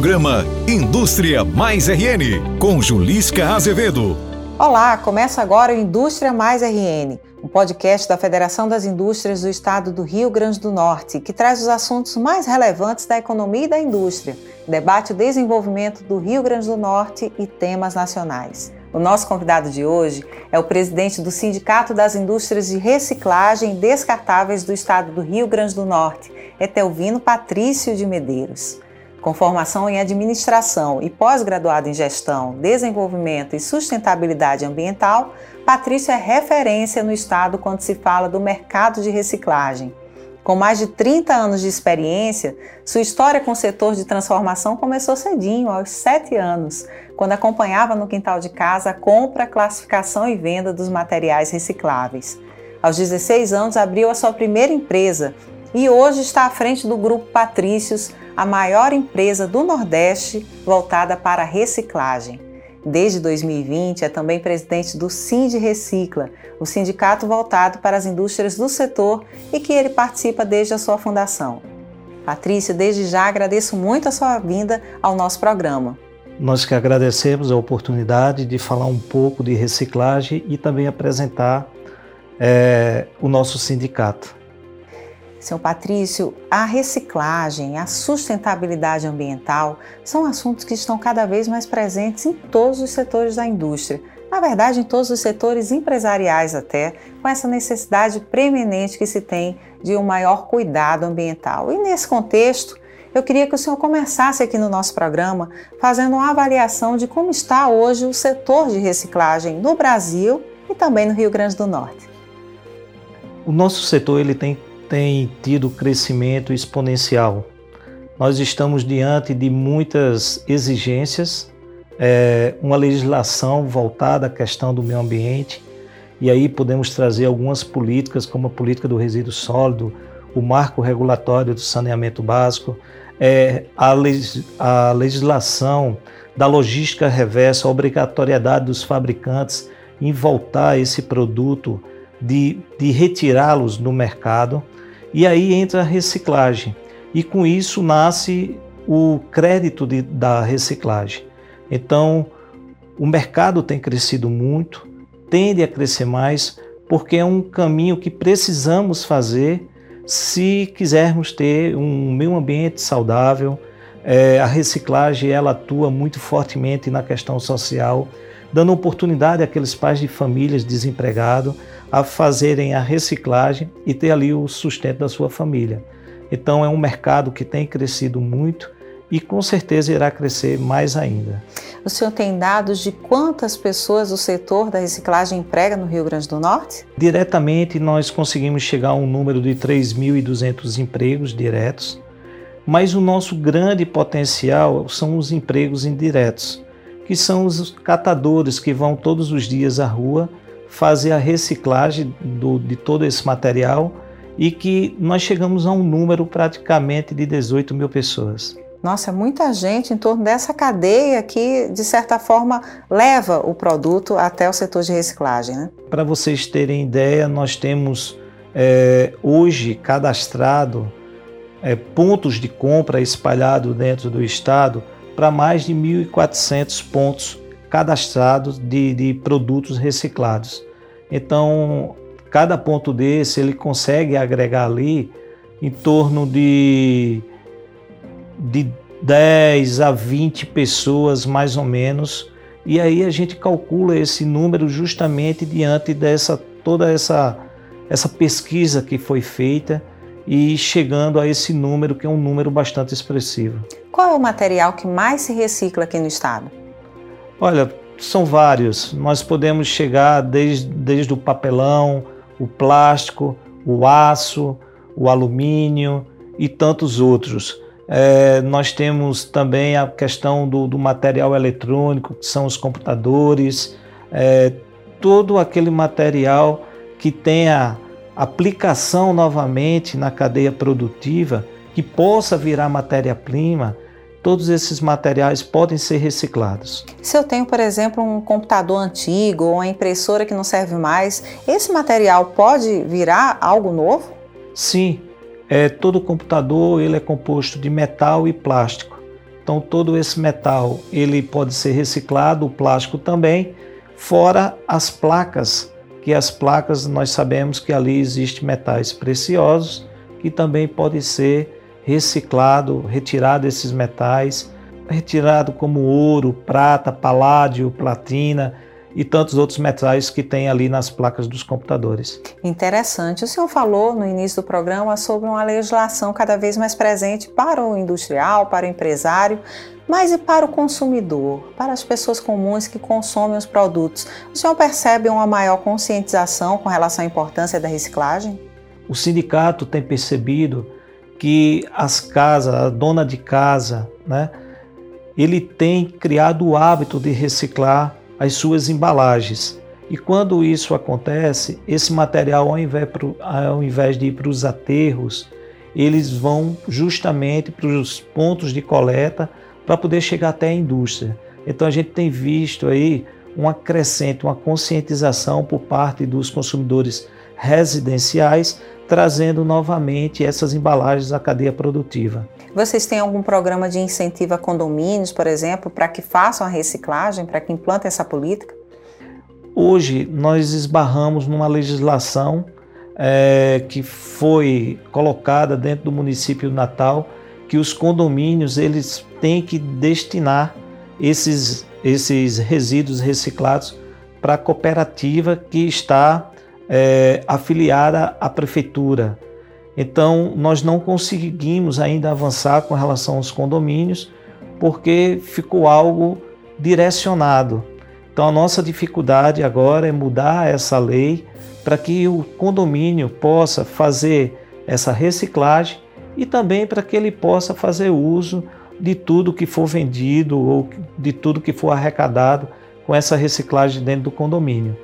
Programa Indústria Mais RN, com Julisca Azevedo. Olá, começa agora o Indústria Mais RN, um podcast da Federação das Indústrias do Estado do Rio Grande do Norte, que traz os assuntos mais relevantes da economia e da indústria, debate o desenvolvimento do Rio Grande do Norte e temas nacionais. O nosso convidado de hoje é o presidente do Sindicato das Indústrias de Reciclagem Descartáveis do Estado do Rio Grande do Norte, Etelvino Patrício de Medeiros. Com formação em administração e pós-graduado em gestão, desenvolvimento e sustentabilidade ambiental, Patrício é referência no estado quando se fala do mercado de reciclagem. Com mais de 30 anos de experiência, sua história com o setor de transformação começou cedinho, aos 7 anos, quando acompanhava no quintal de casa a compra, classificação e venda dos materiais recicláveis. Aos 16 anos, abriu a sua primeira empresa e hoje está à frente do Grupo Patrícios, a maior empresa do Nordeste voltada para a reciclagem. Desde 2020 é também presidente do Sind Recicla, o sindicato voltado para as indústrias do setor e que ele participa desde a sua fundação. Patrícia, desde já agradeço muito a sua vinda ao nosso programa. Nós que agradecemos a oportunidade de falar um pouco de reciclagem e também apresentar é, o nosso sindicato. Seu Patrício, a reciclagem, a sustentabilidade ambiental são assuntos que estão cada vez mais presentes em todos os setores da indústria. Na verdade, em todos os setores empresariais até, com essa necessidade preeminente que se tem de um maior cuidado ambiental. E nesse contexto, eu queria que o senhor começasse aqui no nosso programa fazendo uma avaliação de como está hoje o setor de reciclagem no Brasil e também no Rio Grande do Norte. O nosso setor ele tem tem tido crescimento exponencial. Nós estamos diante de muitas exigências, é, uma legislação voltada à questão do meio ambiente, e aí podemos trazer algumas políticas, como a política do resíduo sólido, o marco regulatório do saneamento básico, é, a, legis a legislação da logística reversa, a obrigatoriedade dos fabricantes em voltar esse produto, de, de retirá-los do mercado. E aí entra a reciclagem. E com isso nasce o crédito de, da reciclagem. Então, o mercado tem crescido muito, tende a crescer mais, porque é um caminho que precisamos fazer se quisermos ter um meio ambiente saudável. É, a reciclagem ela atua muito fortemente na questão social, dando oportunidade àqueles pais de famílias desempregados a fazerem a reciclagem e ter ali o sustento da sua família. Então é um mercado que tem crescido muito e com certeza irá crescer mais ainda. O senhor tem dados de quantas pessoas o setor da reciclagem emprega no Rio Grande do Norte? Diretamente nós conseguimos chegar a um número de 3.200 empregos diretos, mas o nosso grande potencial são os empregos indiretos, que são os catadores que vão todos os dias à rua fazer a reciclagem do, de todo esse material e que nós chegamos a um número praticamente de 18 mil pessoas. Nossa, muita gente em torno dessa cadeia que, de certa forma, leva o produto até o setor de reciclagem. Né? Para vocês terem ideia, nós temos é, hoje cadastrado é, pontos de compra espalhados dentro do estado para mais de 1.400 pontos cadastrados de, de produtos reciclados. Então, cada ponto desse ele consegue agregar ali em torno de, de 10 a 20 pessoas mais ou menos. E aí a gente calcula esse número justamente diante dessa toda essa essa pesquisa que foi feita e chegando a esse número que é um número bastante expressivo. Qual é o material que mais se recicla aqui no estado? Olha, são vários. Nós podemos chegar desde, desde o papelão, o plástico, o aço, o alumínio e tantos outros. É, nós temos também a questão do, do, material eletrônico, que são os computadores, é, todo aquele material que tenha aplicação novamente na cadeia produtiva, que possa virar matéria-prima todos esses materiais podem ser reciclados. Se eu tenho, por exemplo, um computador antigo ou uma impressora que não serve mais, esse material pode virar algo novo? Sim, é, todo computador ele é composto de metal e plástico. Então todo esse metal ele pode ser reciclado, o plástico também, fora as placas, que as placas nós sabemos que ali existem metais preciosos que também pode ser reciclado, retirado esses metais, retirado como ouro, prata, paládio, platina, e tantos outros metais que tem ali nas placas dos computadores. Interessante. O senhor falou no início do programa sobre uma legislação cada vez mais presente para o industrial, para o empresário, mas e para o consumidor, para as pessoas comuns que consomem os produtos? O senhor percebe uma maior conscientização com relação à importância da reciclagem? O sindicato tem percebido que as casas, a dona de casa, né, ele tem criado o hábito de reciclar as suas embalagens. E quando isso acontece, esse material, ao invés, ao invés de ir para os aterros, eles vão justamente para os pontos de coleta para poder chegar até a indústria. Então a gente tem visto aí uma crescente, uma conscientização por parte dos consumidores residenciais, trazendo novamente essas embalagens à cadeia produtiva. Vocês têm algum programa de incentivo a condomínios, por exemplo, para que façam a reciclagem, para que implantem essa política? Hoje nós esbarramos numa legislação é, que foi colocada dentro do município de Natal, que os condomínios eles têm que destinar esses, esses resíduos reciclados para a cooperativa que está é, afiliada à prefeitura. Então, nós não conseguimos ainda avançar com relação aos condomínios, porque ficou algo direcionado. Então, a nossa dificuldade agora é mudar essa lei para que o condomínio possa fazer essa reciclagem e também para que ele possa fazer uso de tudo que for vendido ou de tudo que for arrecadado com essa reciclagem dentro do condomínio.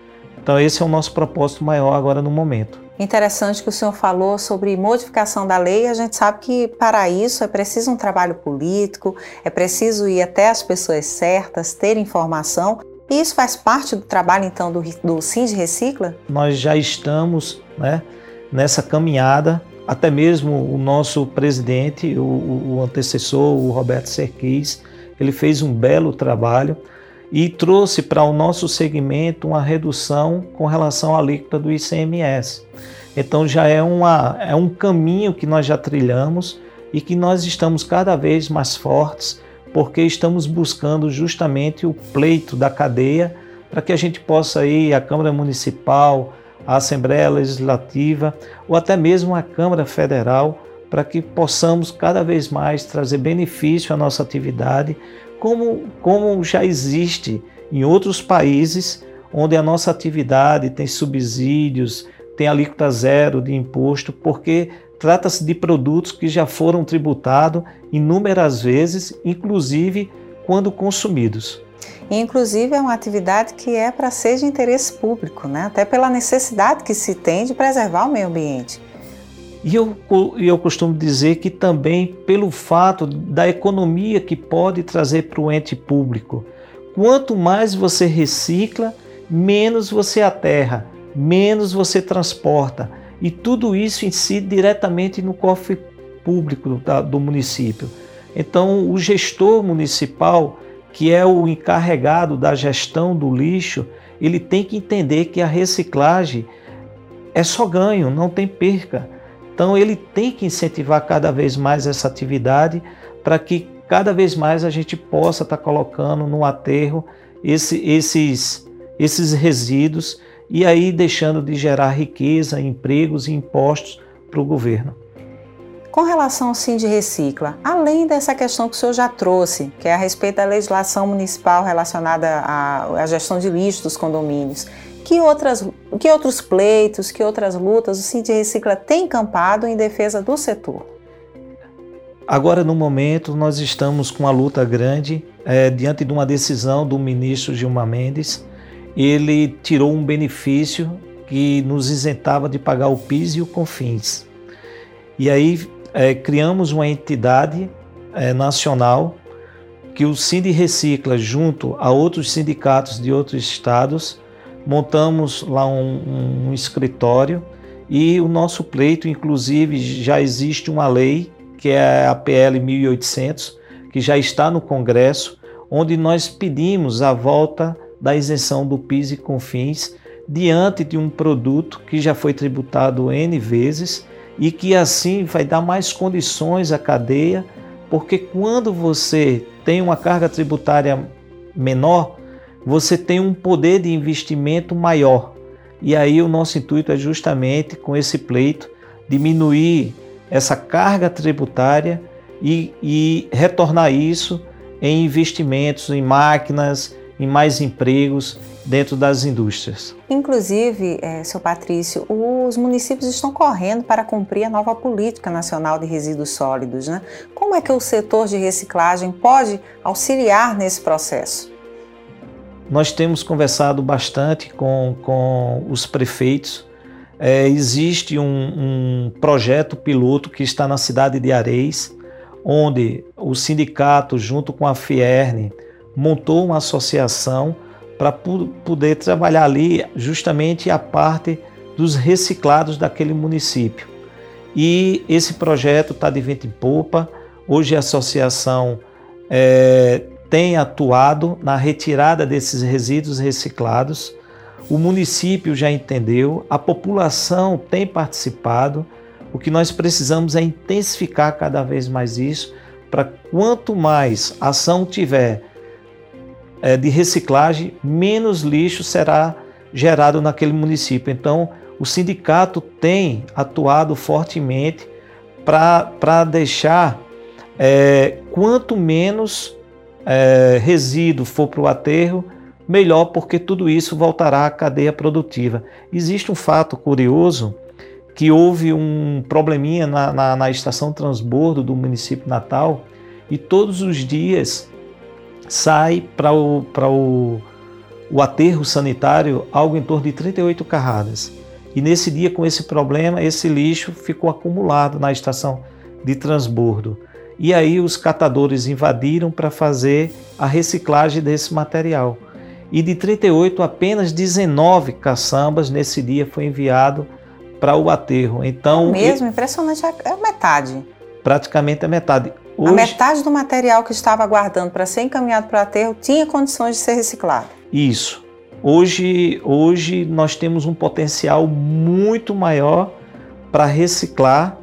Então, esse é o nosso propósito maior agora no momento. Interessante que o senhor falou sobre modificação da lei. A gente sabe que para isso é preciso um trabalho político, é preciso ir até as pessoas certas, ter informação. E isso faz parte do trabalho, então, do, do Sind Recicla? Nós já estamos né, nessa caminhada. Até mesmo o nosso presidente, o, o antecessor, o Roberto Serquis, ele fez um belo trabalho e trouxe para o nosso segmento uma redução com relação à alíquota do ICMS. Então já é, uma, é um caminho que nós já trilhamos e que nós estamos cada vez mais fortes porque estamos buscando justamente o pleito da cadeia para que a gente possa ir à Câmara Municipal, à Assembleia Legislativa ou até mesmo à Câmara Federal para que possamos cada vez mais trazer benefício à nossa atividade, como, como já existe em outros países onde a nossa atividade tem subsídios, tem alíquota zero de imposto, porque trata-se de produtos que já foram tributados inúmeras vezes, inclusive quando consumidos. inclusive é uma atividade que é para ser de interesse público, né? até pela necessidade que se tem de preservar o meio ambiente. E eu, eu costumo dizer que também pelo fato da economia que pode trazer para o ente público. Quanto mais você recicla, menos você aterra, menos você transporta. E tudo isso incide diretamente no cofre público do município. Então, o gestor municipal, que é o encarregado da gestão do lixo, ele tem que entender que a reciclagem é só ganho, não tem perca. Então ele tem que incentivar cada vez mais essa atividade para que cada vez mais a gente possa estar tá colocando no aterro esse, esses, esses resíduos e aí deixando de gerar riqueza, empregos e impostos para o governo. Com relação ao Sim de Recicla, além dessa questão que o senhor já trouxe, que é a respeito da legislação municipal relacionada à, à gestão de lixo dos condomínios, que, outras, que outros pleitos, que outras lutas o Cinti Recicla tem encampado em defesa do setor? Agora, no momento, nós estamos com uma luta grande é, diante de uma decisão do ministro Gilmar Mendes. Ele tirou um benefício que nos isentava de pagar o PIS e o CONFINS. E aí é, criamos uma entidade é, nacional que o Cindy Recicla, junto a outros sindicatos de outros estados, montamos lá um, um, escritório e o nosso pleito, inclusive, já existe uma lei, que é a PL 1800, que já está no Congresso, onde nós pedimos a volta da isenção do PIS e CONFINS diante de um produto que já foi tributado N vezes e que assim vai dar mais condições à cadeia, porque quando você tem uma carga tributária menor, você tem um poder de investimento maior. E aí o nosso intuito é justamente com esse pleito diminuir essa carga tributária e, e retornar isso em investimentos em máquinas, em mais empregos dentro das indústrias. Inclusive, é, seu Patrício, os municípios estão correndo para cumprir a nova política nacional de resíduos sólidos. Né? Como é que o setor de reciclagem pode auxiliar nesse processo? Nós temos conversado bastante com, com os prefeitos. É, existe um, um projeto piloto que está na cidade de Areis, onde o sindicato, junto com a Fierne, montou uma associação para poder trabalhar ali justamente a parte dos reciclados daquele município. E esse projeto está de vento em popa. Hoje a associação é, tem atuado na retirada desses resíduos reciclados. O município já entendeu, a população tem participado. O que nós precisamos é intensificar cada vez mais isso, para quanto mais ação tiver é, de reciclagem, menos lixo será gerado naquele município. Então, o sindicato tem atuado fortemente para deixar é, quanto menos é, resíduo for para o aterro, melhor, porque tudo isso voltará à cadeia produtiva. Existe um fato curioso que houve um probleminha na, na, na estação transbordo do município Natal e todos os dias sai para o, o, o aterro sanitário algo em torno de 38 carradas. E nesse dia, com esse problema, esse lixo ficou acumulado na estação de transbordo. E aí os catadores invadiram para fazer a reciclagem desse material. E de 38, apenas 19 caçambas nesse dia foi enviado para o aterro. Então, é mesmo, impressionante, é a metade. Praticamente a metade. Hoje, a metade do material que estava aguardando para ser encaminhado para o aterro tinha condições de ser reciclado. Isso. Hoje, hoje nós temos um potencial muito maior para reciclar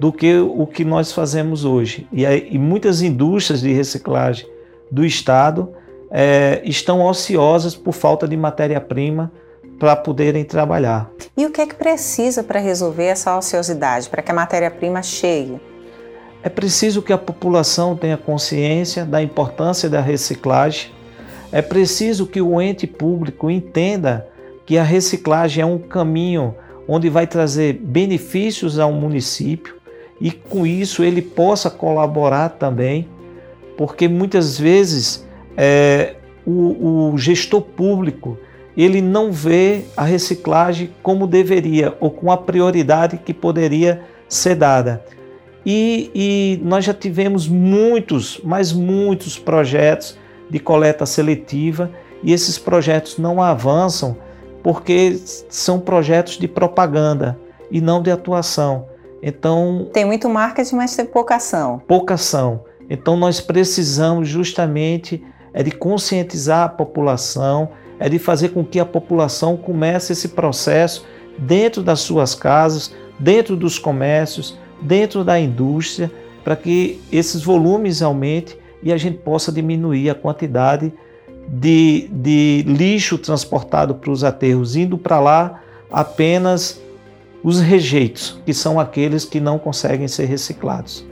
do que o que nós fazemos hoje. E, e muitas indústrias de reciclagem do Estado é, estão ociosas por falta de matéria-prima para poderem trabalhar. E o que é que precisa para resolver essa ociosidade, para que a matéria-prima chegue? É preciso que a população tenha consciência da importância da reciclagem. É preciso que o ente público entenda que a reciclagem é um caminho onde vai trazer benefícios ao município e com isso ele possa colaborar também, porque muitas vezes é, o, o gestor público ele não vê a reciclagem como deveria ou com a prioridade que poderia ser dada. E, e nós já tivemos muitos, mas muitos projetos de coleta seletiva e esses projetos não avançam porque são projetos de propaganda e não de atuação. Então tem muito marketing, mas tem pouca ação. Pouca ação. Então nós precisamos justamente é de conscientizar a população, é de fazer com que a população comece esse processo dentro das suas casas, dentro dos comércios, dentro da indústria, para que esses volumes aumentem e a gente possa diminuir a quantidade de, de lixo transportado para os aterros, indo para lá apenas os rejeitos, que são aqueles que não conseguem ser reciclados.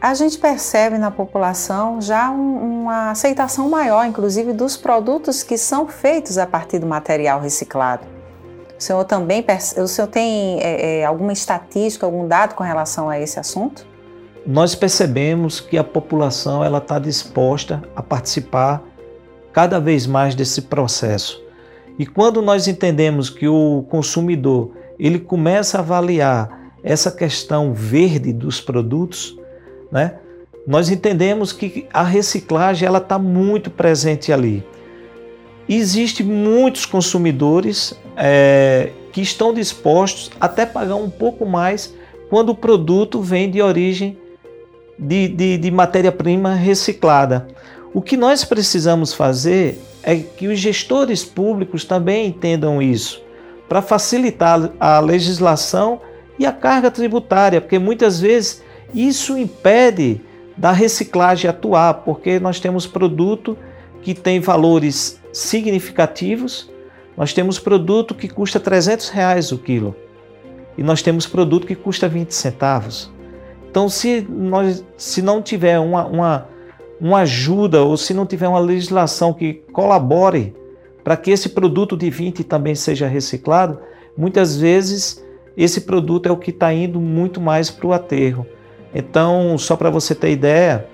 A gente percebe na população já um, uma aceitação maior, inclusive, dos produtos que são feitos a partir do material reciclado. O senhor também o senhor tem é, é, alguma estatística, algum dado com relação a esse assunto? Nós percebemos que a população ela está disposta a participar cada vez mais desse processo. E quando nós entendemos que o consumidor ele começa a avaliar essa questão verde dos produtos, né? Nós entendemos que a reciclagem ela está muito presente ali. Existem muitos consumidores é, que estão dispostos até pagar um pouco mais quando o produto vem de origem de, de, de matéria-prima reciclada. O que nós precisamos fazer é que os gestores públicos também entendam isso, para facilitar a legislação e a carga tributária, porque muitas vezes isso impede da reciclagem atuar, porque nós temos produto que tem valores significativos, nós temos produto que custa 300 reais o quilo e nós temos produto que custa 20 centavos. Então, se, nós, se não tiver uma, uma, uma ajuda ou se não tiver uma legislação que colabore para que esse produto de 20 também seja reciclado, muitas vezes esse produto é o que está indo muito mais para o aterro. Então, só para você ter ideia,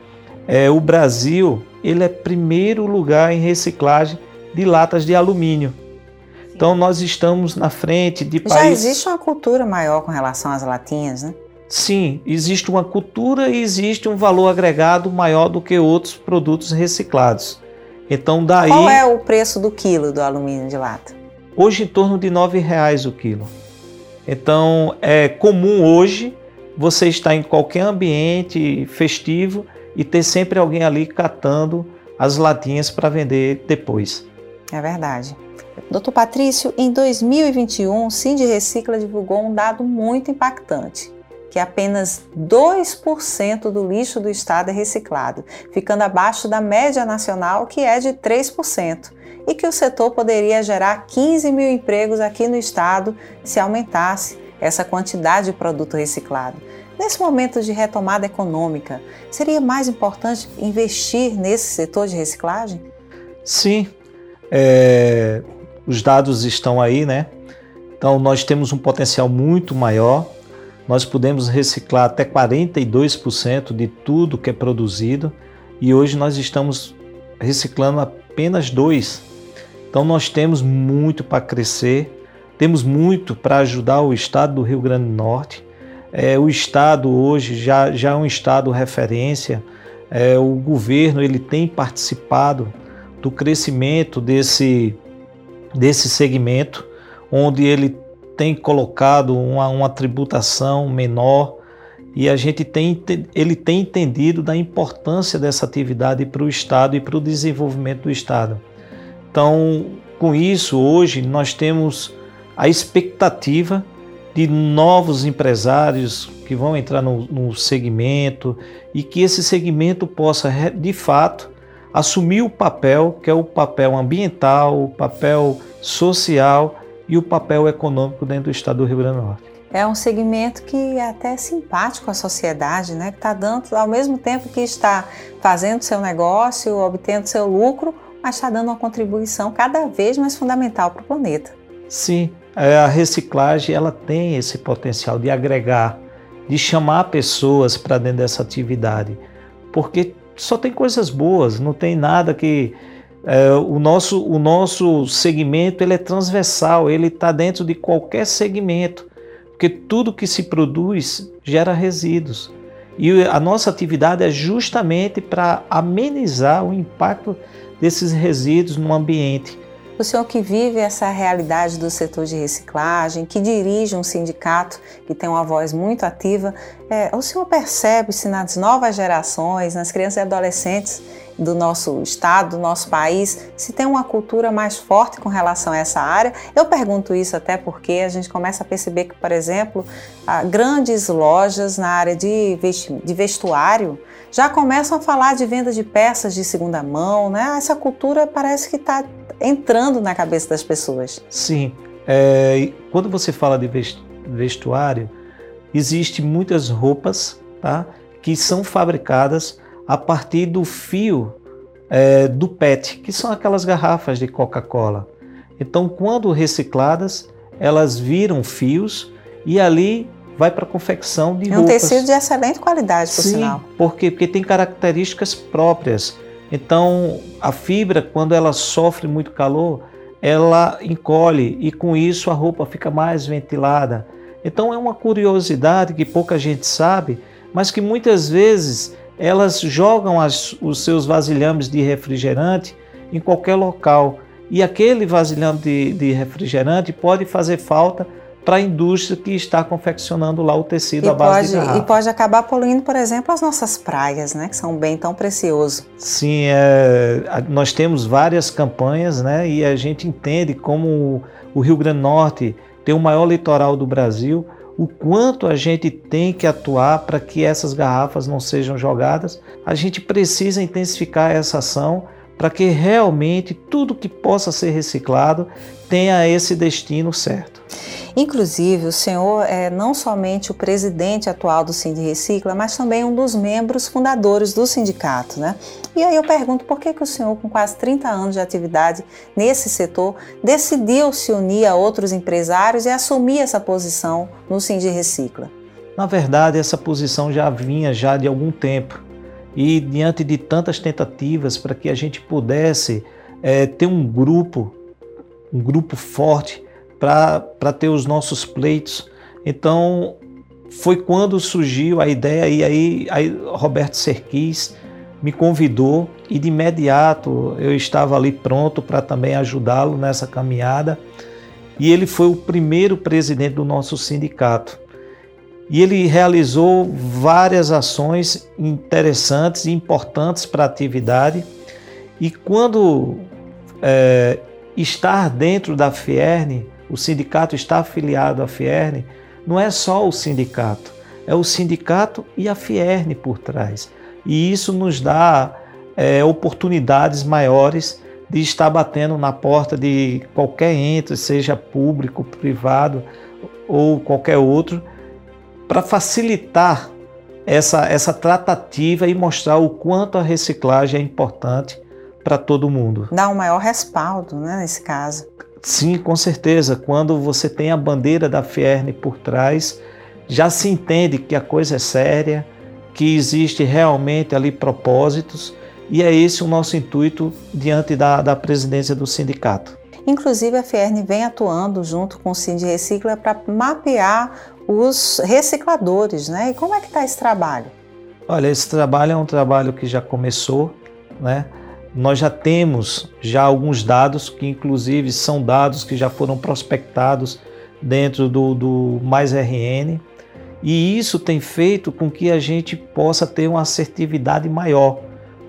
é, o Brasil ele é primeiro lugar em reciclagem de latas de alumínio. Então nós estamos na frente de Já países... existe uma cultura maior com relação às latinhas, né? Sim, existe uma cultura e existe um valor agregado maior do que outros produtos reciclados. Então daí. Qual é o preço do quilo do alumínio de lata? Hoje em torno de R$ reais o quilo. Então é comum hoje você estar em qualquer ambiente festivo e ter sempre alguém ali catando as latinhas para vender depois. É verdade. Doutor Patrício, em 2021, o Cindy Recicla divulgou um dado muito impactante que apenas 2% do lixo do estado é reciclado, ficando abaixo da média nacional, que é de 3%, e que o setor poderia gerar 15 mil empregos aqui no estado se aumentasse essa quantidade de produto reciclado. Nesse momento de retomada econômica, seria mais importante investir nesse setor de reciclagem? Sim, é, os dados estão aí, né? Então, nós temos um potencial muito maior nós podemos reciclar até 42% de tudo que é produzido e hoje nós estamos reciclando apenas 2%. Então nós temos muito para crescer, temos muito para ajudar o estado do Rio Grande do Norte. É, o estado hoje já, já é um estado referência, é, o governo ele tem participado do crescimento desse, desse segmento, onde ele tem colocado uma, uma tributação menor e a gente tem, ele tem entendido da importância dessa atividade para o Estado e para o desenvolvimento do Estado. Então, com isso, hoje nós temos a expectativa de novos empresários que vão entrar no, no segmento e que esse segmento possa, de fato, assumir o papel que é o papel ambiental, o papel social e o papel econômico dentro do estado do Rio Grande do Norte. É um segmento que é até simpático à sociedade, né? que está dando, ao mesmo tempo que está fazendo seu negócio, obtendo seu lucro, mas está dando uma contribuição cada vez mais fundamental para o planeta. Sim, é, a reciclagem ela tem esse potencial de agregar, de chamar pessoas para dentro dessa atividade, porque só tem coisas boas, não tem nada que é, o, nosso, o nosso segmento ele é transversal, ele está dentro de qualquer segmento, porque tudo que se produz gera resíduos. E a nossa atividade é justamente para amenizar o impacto desses resíduos no ambiente. O senhor que vive essa realidade do setor de reciclagem, que dirige um sindicato que tem uma voz muito ativa, é, o senhor percebe se nas novas gerações, nas crianças e adolescentes, do nosso estado, do nosso país, se tem uma cultura mais forte com relação a essa área. Eu pergunto isso até porque a gente começa a perceber que, por exemplo, grandes lojas na área de vestuário já começam a falar de venda de peças de segunda mão, né? Essa cultura parece que está entrando na cabeça das pessoas. Sim. É, quando você fala de vestuário, existe muitas roupas tá, que são fabricadas a partir do fio é, do PET, que são aquelas garrafas de Coca-Cola. Então, quando recicladas, elas viram fios e ali vai para a confecção de é roupas. Um tecido de excelente qualidade, por Sim, sinal. Porque, porque tem características próprias. Então, a fibra, quando ela sofre muito calor, ela encolhe e com isso a roupa fica mais ventilada. Então, é uma curiosidade que pouca gente sabe, mas que muitas vezes elas jogam as, os seus vasilhames de refrigerante em qualquer local. E aquele vasilhame de, de refrigerante pode fazer falta para a indústria que está confeccionando lá o tecido e à base pode, de garrafa. E pode acabar poluindo, por exemplo, as nossas praias, né, que são um bem tão precioso. Sim, é, nós temos várias campanhas, né, e a gente entende como o Rio Grande do Norte tem o maior litoral do Brasil, o quanto a gente tem que atuar para que essas garrafas não sejam jogadas. A gente precisa intensificar essa ação para que realmente tudo que possa ser reciclado tenha esse destino certo. Inclusive, o senhor é não somente o presidente atual do Sind Recicla, mas também um dos membros fundadores do sindicato, né? E aí eu pergunto por que, que o senhor, com quase 30 anos de atividade nesse setor, decidiu se unir a outros empresários e assumir essa posição no Sind Recicla? Na verdade, essa posição já vinha já de algum tempo. E diante de tantas tentativas para que a gente pudesse é, ter um grupo, um grupo forte para ter os nossos pleitos. Então foi quando surgiu a ideia e aí, aí Roberto Serquis me convidou e de imediato eu estava ali pronto para também ajudá-lo nessa caminhada. E ele foi o primeiro presidente do nosso sindicato. E ele realizou várias ações interessantes e importantes para a atividade. E quando é, estar dentro da Fierne o sindicato está afiliado à Fierne, não é só o sindicato, é o sindicato e a Fierne por trás. E isso nos dá é, oportunidades maiores de estar batendo na porta de qualquer ente, seja público, privado ou qualquer outro, para facilitar essa, essa tratativa e mostrar o quanto a reciclagem é importante para todo mundo. Dá um maior respaldo, né, nesse caso. Sim, com certeza. Quando você tem a bandeira da Fierne por trás, já se entende que a coisa é séria, que existe realmente ali propósitos, e é esse o nosso intuito diante da, da presidência do sindicato. Inclusive, a Fierne vem atuando junto com o Sind Recicla para mapear os recicladores, né? E como é que está esse trabalho? Olha, esse trabalho é um trabalho que já começou, né? nós já temos já alguns dados que inclusive são dados que já foram prospectados dentro do, do Mais RN e isso tem feito com que a gente possa ter uma assertividade maior,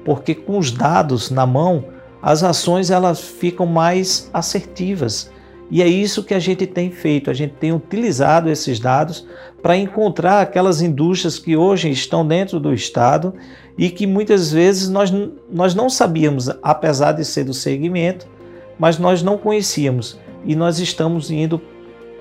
porque com os dados na mão as ações elas ficam mais assertivas e é isso que a gente tem feito, a gente tem utilizado esses dados para encontrar aquelas indústrias que hoje estão dentro do Estado e que muitas vezes nós, nós não sabíamos, apesar de ser do segmento, mas nós não conhecíamos. E nós estamos indo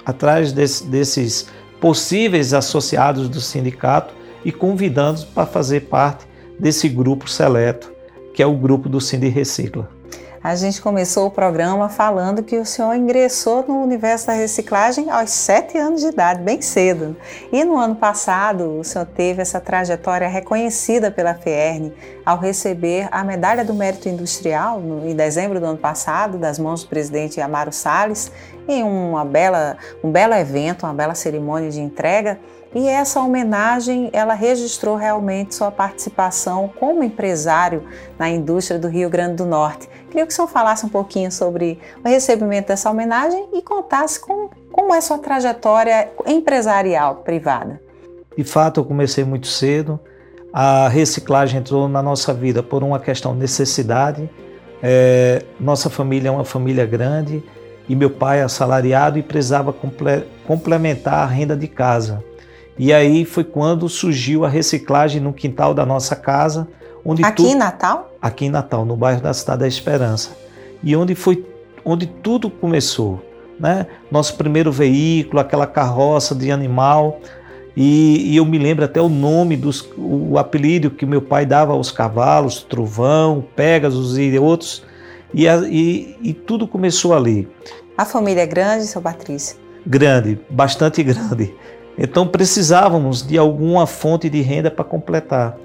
atrás desse, desses possíveis associados do sindicato e convidando-os para fazer parte desse grupo seleto, que é o grupo do Cindy Recicla. A gente começou o programa falando que o senhor ingressou no universo da reciclagem aos sete anos de idade, bem cedo. E no ano passado, o senhor teve essa trajetória reconhecida pela FERN ao receber a Medalha do Mérito Industrial no, em dezembro do ano passado, das mãos do presidente Amaro Salles, em uma bela, um belo evento, uma bela cerimônia de entrega. E essa homenagem, ela registrou realmente sua participação como empresário na indústria do Rio Grande do Norte. Queria que o senhor falasse um pouquinho sobre o recebimento dessa homenagem e contasse como, como é sua trajetória empresarial privada. De fato, eu comecei muito cedo. A reciclagem entrou na nossa vida por uma questão de necessidade. É, nossa família é uma família grande e meu pai é assalariado e precisava comple complementar a renda de casa. E aí foi quando surgiu a reciclagem no quintal da nossa casa. Onde aqui tu... em Natal? Aqui em Natal, no bairro da Cidade da Esperança. E onde foi onde tudo começou. Né? Nosso primeiro veículo, aquela carroça de animal. E, e, eu me lembro até o nome, dos, o apelido que meu pai dava aos cavalos, Trovão, Pegasus e outros. E, e, e tudo começou ali. A família é grande, seu Patrícia? Grande, bastante grande. Então precisávamos de alguma fonte de renda para completar,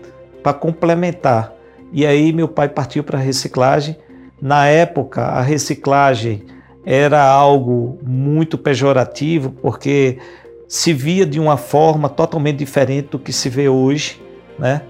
para complementar. E aí meu pai partiu para a reciclagem. Na época, a reciclagem era algo muito pejorativo, porque se via de uma forma totalmente diferente do que se vê hoje, né?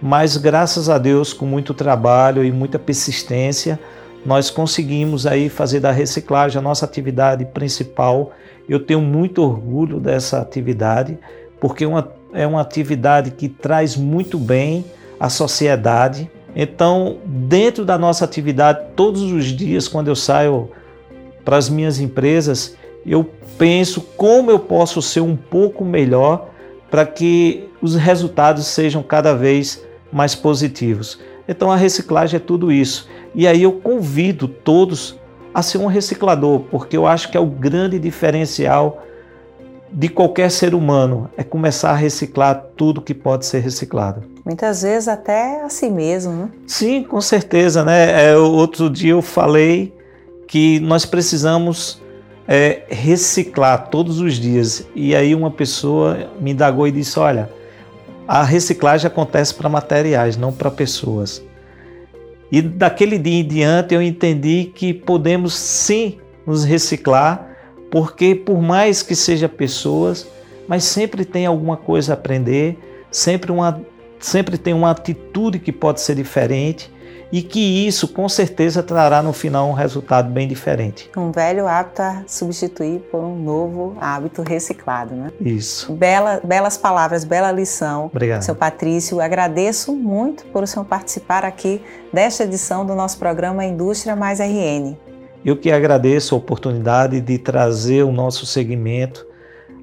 Mas graças a Deus, com muito trabalho e muita persistência, nós conseguimos aí fazer da reciclagem a nossa atividade principal Eu tenho muito orgulho dessa atividade, porque uma, é uma atividade que traz muito bem à sociedade. Então, dentro da nossa atividade, todos os dias, quando eu saio para as minhas empresas, eu penso como eu posso ser um pouco melhor para que os resultados sejam cada vez mais positivos. Então a reciclagem é tudo isso. E aí eu convido todos a ser um reciclador, porque eu acho que é o grande diferencial de qualquer ser humano, é começar a reciclar tudo que pode ser reciclado. Muitas vezes até a si mesmo, né? Sim, com certeza, né? É, outro dia eu falei que nós precisamos é, reciclar todos os dias. E aí uma pessoa me indagou e disse: olha, a reciclagem acontece para materiais, não para pessoas. E daquele dia em diante eu entendi que podemos sim nos reciclar, porque por mais que seja pessoas, mas sempre tem alguma coisa a aprender, sempre, uma, sempre tem uma atitude que pode ser diferente e que isso com certeza trará no final um resultado bem diferente. Um velho hábito a substituir por um novo hábito reciclado, né? Isso. Bela, belas palavras, bela lição. Obrigado. Seu Patrício, agradeço muito por o senhor participar aqui desta edição do nosso programa Indústria Mais RN. Eu que agradeço a oportunidade de trazer o nosso segmento.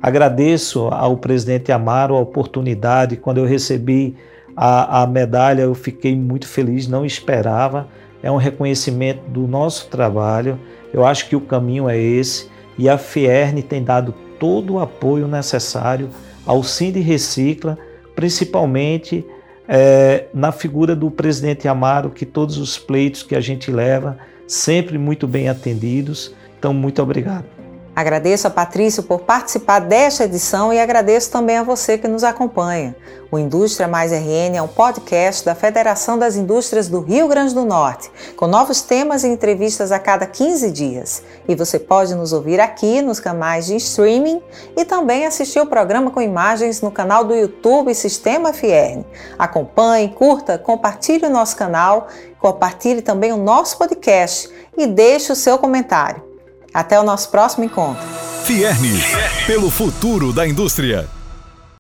Agradeço ao presidente Amaro a oportunidade quando eu recebi a, a medalha eu fiquei muito feliz, não esperava. É um reconhecimento do nosso trabalho. Eu acho que o caminho é esse e a Fierne tem dado todo o apoio necessário ao Cindy Recicla, principalmente é, na figura do presidente Amaro, que todos os pleitos que a gente leva, sempre muito bem atendidos. Então, muito obrigado. Agradeço a Patrício por participar desta edição e agradeço também a você que nos acompanha. O Indústria Mais RN é um podcast da Federação das Indústrias do Rio Grande do Norte, com novos temas e entrevistas a cada 15 dias. E você pode nos ouvir aqui nos canais de streaming e também assistir o programa com imagens no canal do YouTube Sistema FIERN. Acompanhe, curta, compartilhe o nosso canal, compartilhe também o nosso podcast e deixe o seu comentário. Até o nosso próximo encontro. Fierne, pelo futuro da indústria.